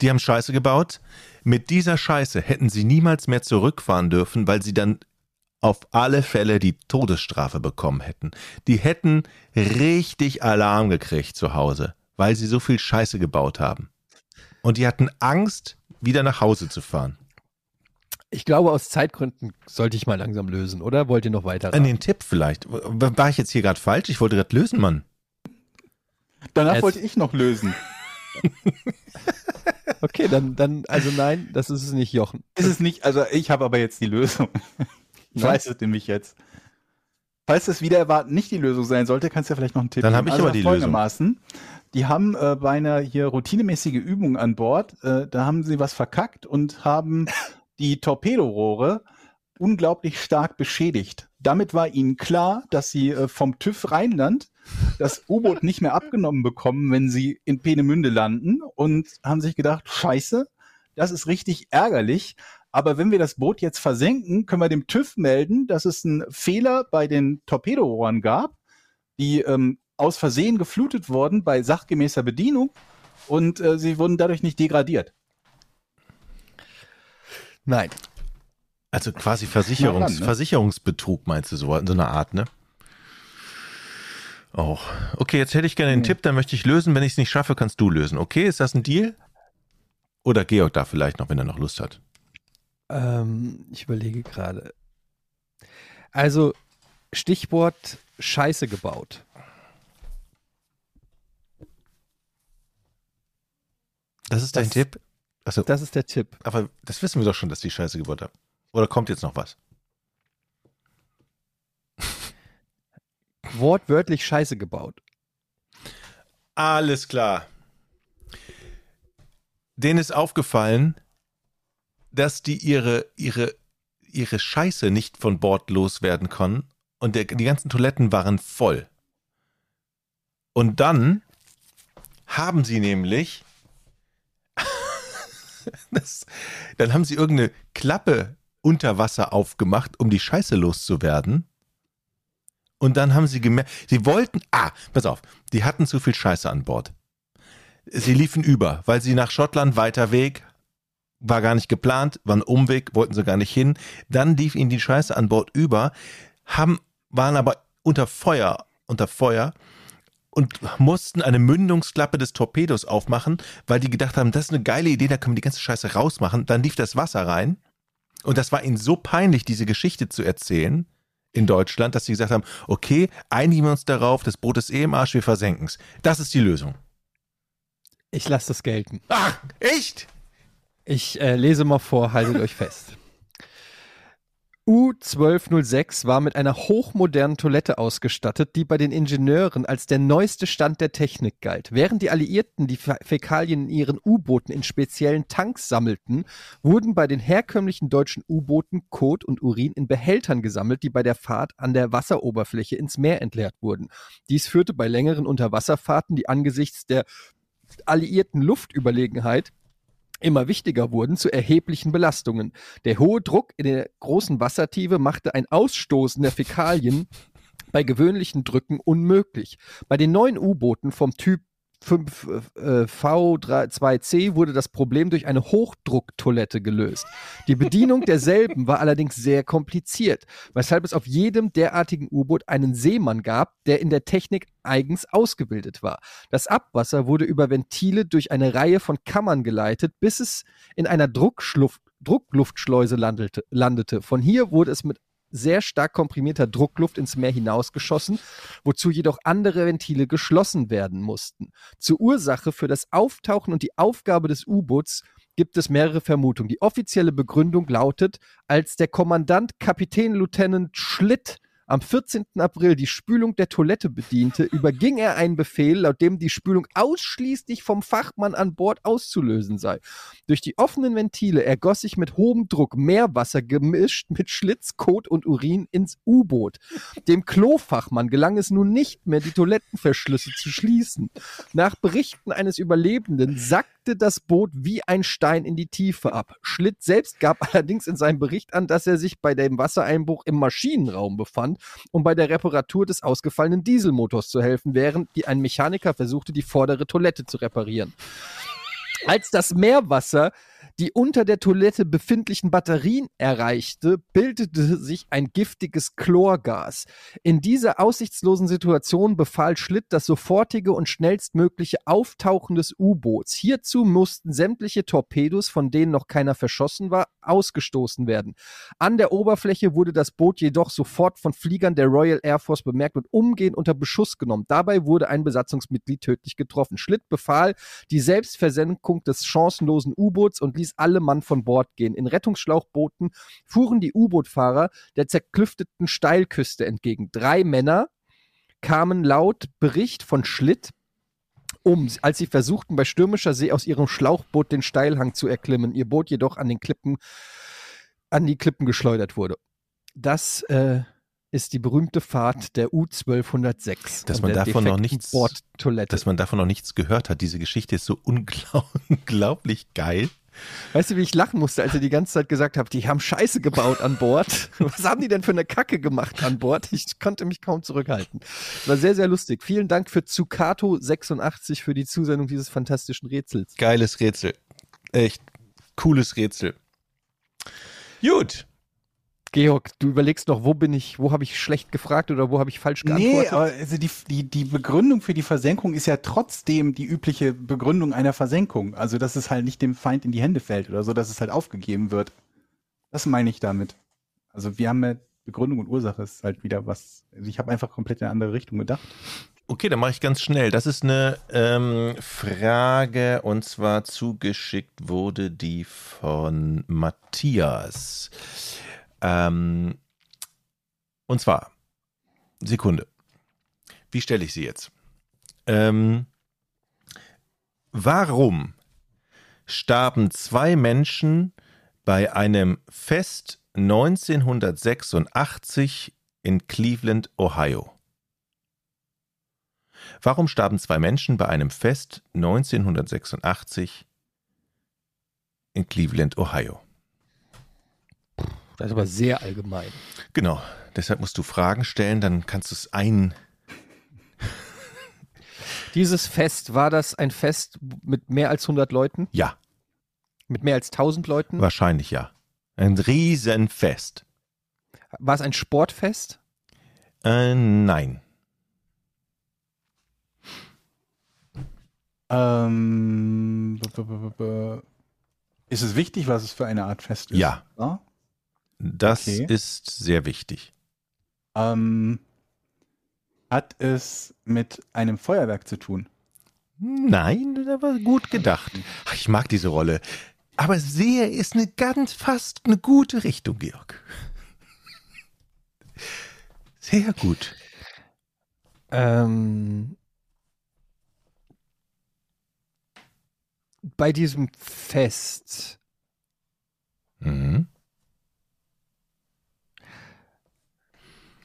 Die haben Scheiße gebaut. Mit dieser Scheiße hätten sie niemals mehr zurückfahren dürfen, weil sie dann auf alle Fälle die Todesstrafe bekommen hätten. Die hätten richtig Alarm gekriegt zu Hause, weil sie so viel Scheiße gebaut haben. Und die hatten Angst, wieder nach Hause zu fahren. Ich glaube, aus Zeitgründen sollte ich mal langsam lösen, oder? Wollt ihr noch weiter? An den Tipp vielleicht. War ich jetzt hier gerade falsch? Ich wollte gerade lösen, Mann. Danach Es- wollte ich noch lösen. Okay, dann, dann, also nein, das ist es nicht, Jochen. Ist es nicht, also ich habe aber jetzt die Lösung. Ich Na? weiß es nämlich jetzt. Falls es wieder erwarten nicht die Lösung sein sollte, kannst du ja vielleicht noch einen Tipp Dann habe ich also aber die folgendermaßen, Die haben äh, bei einer hier routinemäßige Übung an Bord, äh, da haben sie was verkackt und haben die Torpedorohre unglaublich stark beschädigt. Damit war ihnen klar, dass sie äh, vom TÜV Rheinland das U-Boot nicht mehr abgenommen bekommen, wenn sie in Peenemünde landen und haben sich gedacht, scheiße, das ist richtig ärgerlich. Aber wenn wir das Boot jetzt versenken, können wir dem TÜV melden, dass es einen Fehler bei den Torpedorohren gab, die ähm, aus Versehen geflutet wurden bei sachgemäßer Bedienung und äh, sie wurden dadurch nicht degradiert. Nein. Also quasi Versicherungs ran, ne? Versicherungsbetrug meinst du so, in so einer Art, ne? Auch. Okay, jetzt hätte ich gerne einen Nee. Tipp, dann möchte ich lösen. Wenn ich es nicht schaffe, kannst du lösen. Okay, ist das ein Deal? Oder Georg da vielleicht noch, wenn er noch Lust hat. Ähm, ich überlege gerade. Also, Stichwort Scheiße gebaut. Das ist dein Das- Tipp? Also, Das ist der Tipp. aber das wissen wir doch schon, dass die Scheiße gebaut haben. Oder kommt jetzt noch was? Wortwörtlich Scheiße gebaut. Alles klar. Denen ist aufgefallen, dass die ihre, ihre, ihre Scheiße nicht von Bord loswerden konnten und der, die ganzen Toiletten waren voll. Und dann haben sie nämlich, das, dann haben sie irgendeine Klappe unter Wasser aufgemacht, um die Scheiße loszuwerden. Und dann haben sie gemerkt, sie wollten, ah, pass auf, die hatten zu viel Scheiße an Bord. Sie liefen über, weil sie nach Schottland weiter Weg, war gar nicht geplant, war ein Umweg, wollten sie gar nicht hin. Dann lief ihnen die Scheiße an Bord über, haben, waren aber unter Feuer, unter Feuer und mussten eine Mündungsklappe des Torpedos aufmachen, weil die gedacht haben, das ist eine geile Idee, da können wir die ganze Scheiße rausmachen. Dann lief das Wasser rein und das war ihnen so peinlich, diese Geschichte zu erzählen in Deutschland, dass sie gesagt haben, okay, einigen wir uns darauf, das Boot ist eh im Arsch, wir versenken es. Das ist die Lösung. Ich lasse das gelten. Ach, echt? Ich äh, lese mal vor, haltet euch fest. U-1206 war mit einer hochmodernen Toilette ausgestattet, die bei den Ingenieuren als der neueste Stand der Technik galt. Während die Alliierten die Fä- Fäkalien in ihren U-Booten in speziellen Tanks sammelten, wurden bei den herkömmlichen deutschen U-Booten Kot und Urin in Behältern gesammelt, die bei der Fahrt an der Wasseroberfläche ins Meer entleert wurden. Dies führte bei längeren Unterwasserfahrten, die angesichts der alliierten Luftüberlegenheit immer wichtiger wurden, zu erheblichen Belastungen. Der hohe Druck in der großen Wassertiefe machte ein Ausstoßen der Fäkalien bei gewöhnlichen Drücken unmöglich. Bei den neuen U-Booten vom Typ 5 äh, V2C wurde das Problem durch eine Hochdrucktoilette gelöst. Die Bedienung derselben war allerdings sehr kompliziert, weshalb es auf jedem derartigen U-Boot einen Seemann gab, der in der Technik eigens ausgebildet war. Das Abwasser wurde über Ventile durch eine Reihe von Kammern geleitet, bis es in einer Druckschluft, Druckluftschleuse landete. Von hier wurde es mit sehr stark komprimierter Druckluft ins Meer hinausgeschossen, wozu jedoch andere Ventile geschlossen werden mussten. Zur Ursache für das Auftauchen und die Aufgabe des U-Boots gibt es mehrere Vermutungen. Die offizielle Begründung lautet, als der Kommandant Kapitän Lieutenant Schlitt am 14. April die Spülung der Toilette bediente, überging er einen Befehl, laut dem die Spülung ausschließlich vom Fachmann an Bord auszulösen sei. Durch die offenen Ventile ergoss sich mit hohem Druck Meerwasser gemischt mit Schlitz, Kot und Urin ins U-Boot. Dem Klofachmann gelang es nun nicht mehr, die Toilettenverschlüsse zu schließen. Nach Berichten eines Überlebenden sackte das Boot wie ein Stein in die Tiefe ab. Schlitt selbst gab allerdings in seinem Bericht an, dass er sich bei dem Wassereinbruch im Maschinenraum befand, um bei der Reparatur des ausgefallenen Dieselmotors zu helfen, während die ein Mechaniker versuchte, die vordere Toilette zu reparieren. Als das Meerwasser die unter der Toilette befindlichen Batterien erreichte, bildete sich ein giftiges Chlorgas. In dieser aussichtslosen Situation befahl Schlitt das sofortige und schnellstmögliche Auftauchen des U-Boots. Hierzu mussten sämtliche Torpedos, von denen noch keiner verschossen war, ausgestoßen werden. An der Oberfläche wurde das Boot jedoch sofort von Fliegern der Royal Air Force bemerkt und umgehend unter Beschuss genommen. Dabei wurde ein Besatzungsmitglied tödlich getroffen. Schlitt befahl die Selbstversenkung des chancenlosen U-Boots und ließ alle Mann von Bord gehen. In Rettungsschlauchbooten fuhren die U-Boot-Fahrer der zerklüfteten Steilküste entgegen. Drei Männer kamen laut Bericht von Schlitt um, als sie versuchten, bei stürmischer See aus ihrem Schlauchboot den Steilhang zu erklimmen, ihr Boot jedoch an den Klippen, an die Klippen geschleudert wurde. Das äh, ist die berühmte Fahrt der U-1206. Dass und man davon noch nichts-. Dass man davon noch nichts gehört hat. Diese Geschichte ist so unglaub unglaublich geil. Weißt du, wie ich lachen musste, als ihr die ganze Zeit gesagt habt, die haben Scheiße gebaut an Bord. Was haben die denn für eine Kacke gemacht an Bord? Ich konnte mich kaum zurückhalten. War sehr, sehr lustig. Vielen Dank für Zucato86 für die Zusendung dieses fantastischen Rätsels. Geiles Rätsel. Echt cooles Rätsel. Gut. Georg, du überlegst noch, wo bin ich, wo habe ich schlecht gefragt oder wo habe ich falsch Nee, geantwortet? aber also die, die, die Begründung für die Versenkung ist ja trotzdem die übliche Begründung einer Versenkung. Also, dass es halt nicht dem Feind in die Hände fällt oder so, dass es halt aufgegeben wird. Das meine ich damit. Also, wir haben ja Begründung und Ursache ist halt wieder was. Also, ich habe einfach komplett in eine andere Richtung gedacht. Okay, dann mache ich ganz schnell. Das ist eine ähm, Frage und zwar zugeschickt wurde die von Matthias. Ähm, und zwar, Sekunde. Wie stelle ich sie jetzt? Ähm, warum starben zwei Menschen bei einem Fest 1986 in Cleveland, Ohio? Warum starben zwei Menschen bei einem Fest 1986 in Cleveland, Ohio? Das ist aber sehr allgemein. Genau, deshalb musst du Fragen stellen, dann kannst du es ein. Dieses Fest, war das ein Fest mit mehr als 100 Leuten? Ja, Mit mehr als 1000 Leuten? wahrscheinlich ja. Ein Riesenfest. War es ein Sportfest? Äh, nein. Ähm, ist es wichtig, was es für eine Art Fest ist? Ja. Ja? Das Okay. ist sehr wichtig. Ähm, hat es mit einem Feuerwerk zu tun? Nein, das war gut gedacht. Ach, ich mag diese Rolle. Aber sehr ist eine ganz fast eine gute Richtung, Georg. Sehr gut. Ähm, bei diesem Fest, Mhm.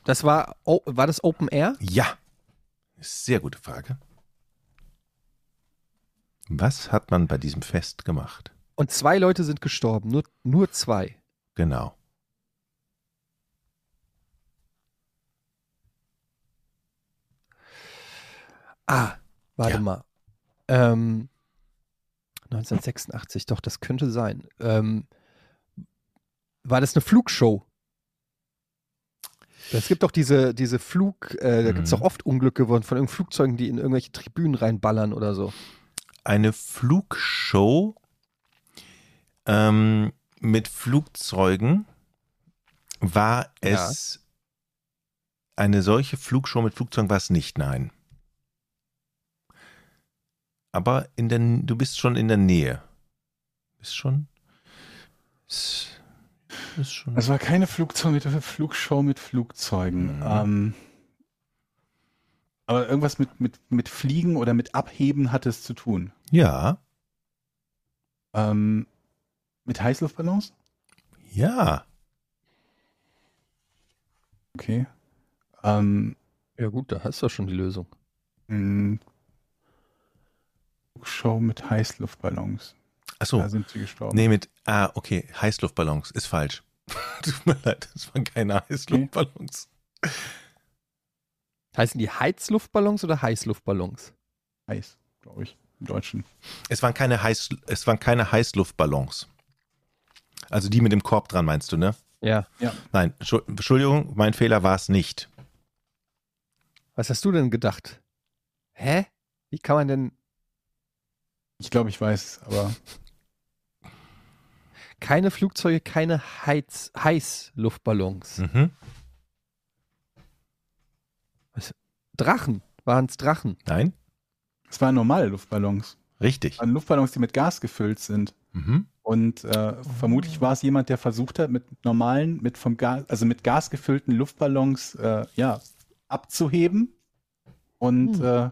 Das war, oh, war das Open Air? Ja. Sehr gute Frage. Was hat man bei diesem Fest gemacht? Und zwei Leute sind gestorben, nur, nur zwei. Genau. Ah, warte Ja. mal. Ähm, 1986, doch, das könnte sein. Ähm, war das eine Flugshow? Es gibt doch diese, diese Flug, äh, da gibt es Mhm. doch oft Unglücke von, von irgendwelchen Flugzeugen, die in irgendwelche Tribünen reinballern oder so. Eine Flugshow ähm, mit Flugzeugen war Ja. es. Eine solche Flugshow mit Flugzeugen war es nicht, nein. Aber in der, du bist schon in der Nähe. Bist schon. Ist, ist schon. Es war keine Flugzeug mit Flugshow mit Flugzeugen. Mhm. Ähm, aber irgendwas mit, mit, mit Fliegen oder mit Abheben hat es zu tun. ja, Ähm, mit Heißluftballons? ja. Okay. Ähm, Ja gut, da hast du schon die Lösung. mh, Flugshow mit Heißluftballons. Achso. Da sind sie gestorben. Nee, mit. Ah, okay. Heißluftballons. Ist falsch. Tut mir leid, das waren keine Heißluftballons. Heißen die Heizluftballons oder Heißluftballons? Heiß, glaube ich, im Deutschen. Es waren keine, Heiß, es waren keine Heißluftballons. Also die mit dem Korb dran, meinst du, ne? Ja. Nein, Entschu- Entschuldigung, mein Fehler war es nicht. Was hast du denn gedacht? Hä? Wie kann man denn Ich glaube, ich weiß, aber keine Flugzeuge, keine Heiz Heißluftballons? Mhm. Drachen. Waren es Drachen? Nein? es waren normale Luftballons. Richtig. Es waren Luftballons, die mit Gas gefüllt sind. Mhm. Und äh, vermutlich war es jemand, der versucht hat, mit normalen, mit vom Gas, also mit Gas gefüllten Luftballons, äh, ja, abzuheben. Und Hm. äh,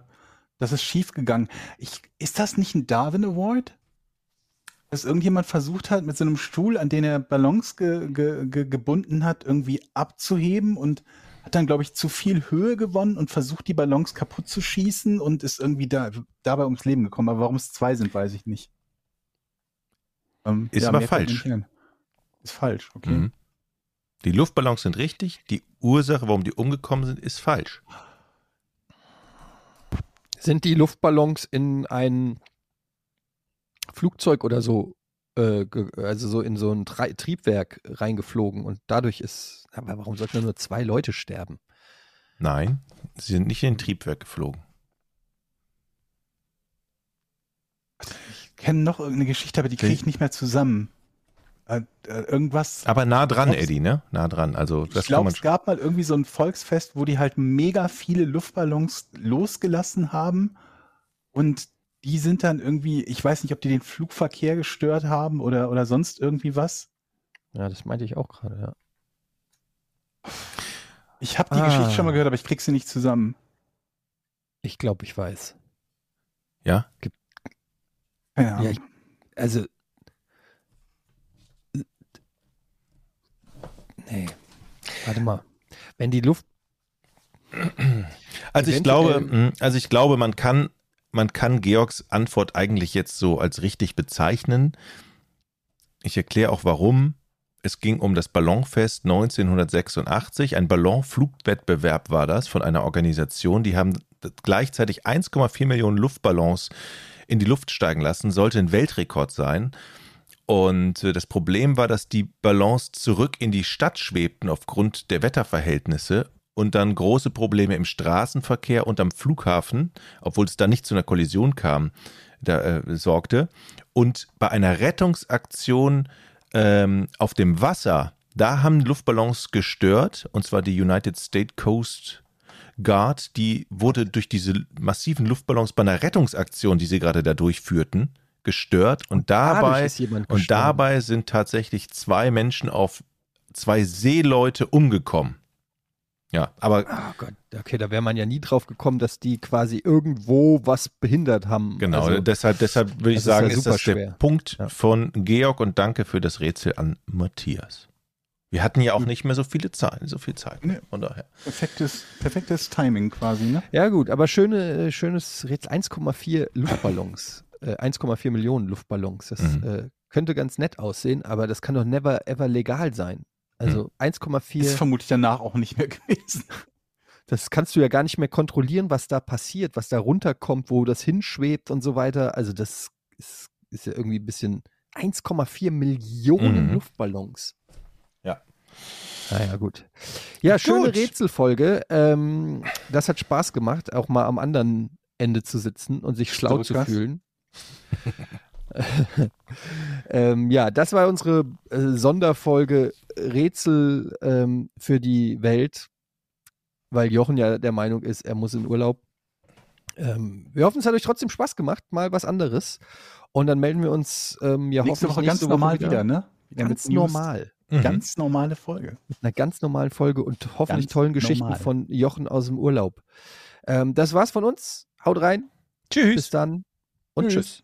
das ist schief gegangen. Ich, ist das nicht ein Darwin Award? Dass irgendjemand versucht hat, mit so einem Stuhl, an den er Ballons ge, ge, ge, gebunden hat, irgendwie abzuheben und hat dann, glaube ich, zu viel Höhe gewonnen und versucht, die Ballons kaputt zu schießen und ist irgendwie da, dabei ums Leben gekommen. Aber warum es zwei sind, weiß ich nicht. Ähm, Ist aber falsch. Ist falsch, okay. Mhm. Die Luftballons sind richtig. Die Ursache, warum die umgekommen sind, ist falsch. Sind die Luftballons in ein Flugzeug oder so, äh, ge- also so in so ein Tri Triebwerk reingeflogen und dadurch ist, aber warum sollten nur zwei Leute sterben? Nein, sie sind nicht in den Triebwerk geflogen. Ich kenne noch irgendeine Geschichte, aber die kriege ich nicht mehr zusammen. Äh, äh, irgendwas. Aber nah dran, Glaubst- Eddie, ne? Nah dran. Also das ich glaube, es gab mal irgendwie so ein Volksfest, wo die halt mega viele Luftballons losgelassen haben und die sind dann irgendwie, ich weiß nicht, ob die den Flugverkehr gestört haben oder, oder sonst irgendwie was. Ja, das meinte ich auch gerade, ja. Ich habe die Ah. Geschichte schon mal gehört, aber ich krieg sie nicht zusammen. Ich glaube, ich weiß. Ja? Keine Ja, Ahnung. ich, also. Nee. Warte mal. Wenn die Luft. Also ich glaube, mh, also ich glaube, man kann, man kann Georgs Antwort eigentlich jetzt so als richtig bezeichnen. Ich erkläre auch warum. Es ging um das Ballonfest 1986. Ein Ballonflugwettbewerb war das von einer Organisation. Die haben gleichzeitig 1,4 Millionen Luftballons in die Luft steigen lassen. Sollte ein Weltrekord sein. Und äh, das Problem war, dass die Ballons zurück in die Stadt schwebten aufgrund der Wetterverhältnisse und dann große Probleme im Straßenverkehr und am Flughafen, obwohl es da nicht zu einer Kollision kam, da, äh, sorgte. Und bei einer Rettungsaktion ähm, auf dem Wasser, da haben Luftballons gestört, und zwar die United States Coast Guard, die wurde durch diese massiven Luftballons bei einer Rettungsaktion, die sie gerade da durchführten, gestört und, dadurch dabei und dabei sind tatsächlich zwei Menschen auf zwei Seeleute umgekommen. Ja, aber Oh Gott, okay, da wäre man ja nie drauf gekommen, dass die quasi irgendwo was behindert haben. genau, Also, deshalb, deshalb würde ich das ist ja sagen, ist, super das der schwer. Punkt Ja. von Georg und danke für das Rätsel an Matthias. Wir hatten ja auch nicht mehr so viele Zahlen, so viel Zeit. Nee. Von daher. Perfektes, perfektes Timing quasi, ne? ja gut, aber schöne, äh, schönes Rätsel. 1,4 Luftballons. äh, 1,4 Millionen Luftballons. Das Mhm. äh, könnte ganz nett aussehen, aber das kann doch never ever legal sein. Also 1,4, Ist vermutlich danach auch nicht mehr gewesen. das kannst du ja gar nicht mehr kontrollieren, was da passiert, was da runterkommt, wo das hinschwebt und so weiter. Also das ist, ist ja irgendwie ein bisschen 1,4 Millionen Mhm. Luftballons. Ja. Naja, gut. Ja, schöne Gut. Rätselfolge. Ähm, das hat Spaß gemacht, auch mal am anderen Ende zu sitzen und sich schlau zu fühlen. ähm, ja, das war unsere äh, Sonderfolge Rätsel ähm, für die Welt, weil Jochen ja der Meinung ist, er muss in Urlaub. Ähm, wir hoffen, es hat euch trotzdem Spaß gemacht, mal was anderes. Und dann melden wir uns ähm, ja nächste hoffentlich Woche ganz nächste normal wieder, ne? Wieder Ganz mit News. normal. Mhm. Ganz normale Folge. Mit einer ganz normalen Folge und hoffentlich Ganz tollen Geschichten normal. von Jochen aus dem Urlaub. Ähm, das war's von uns. Haut rein. Tschüss. Bis dann. Und Tschüss. tschüss.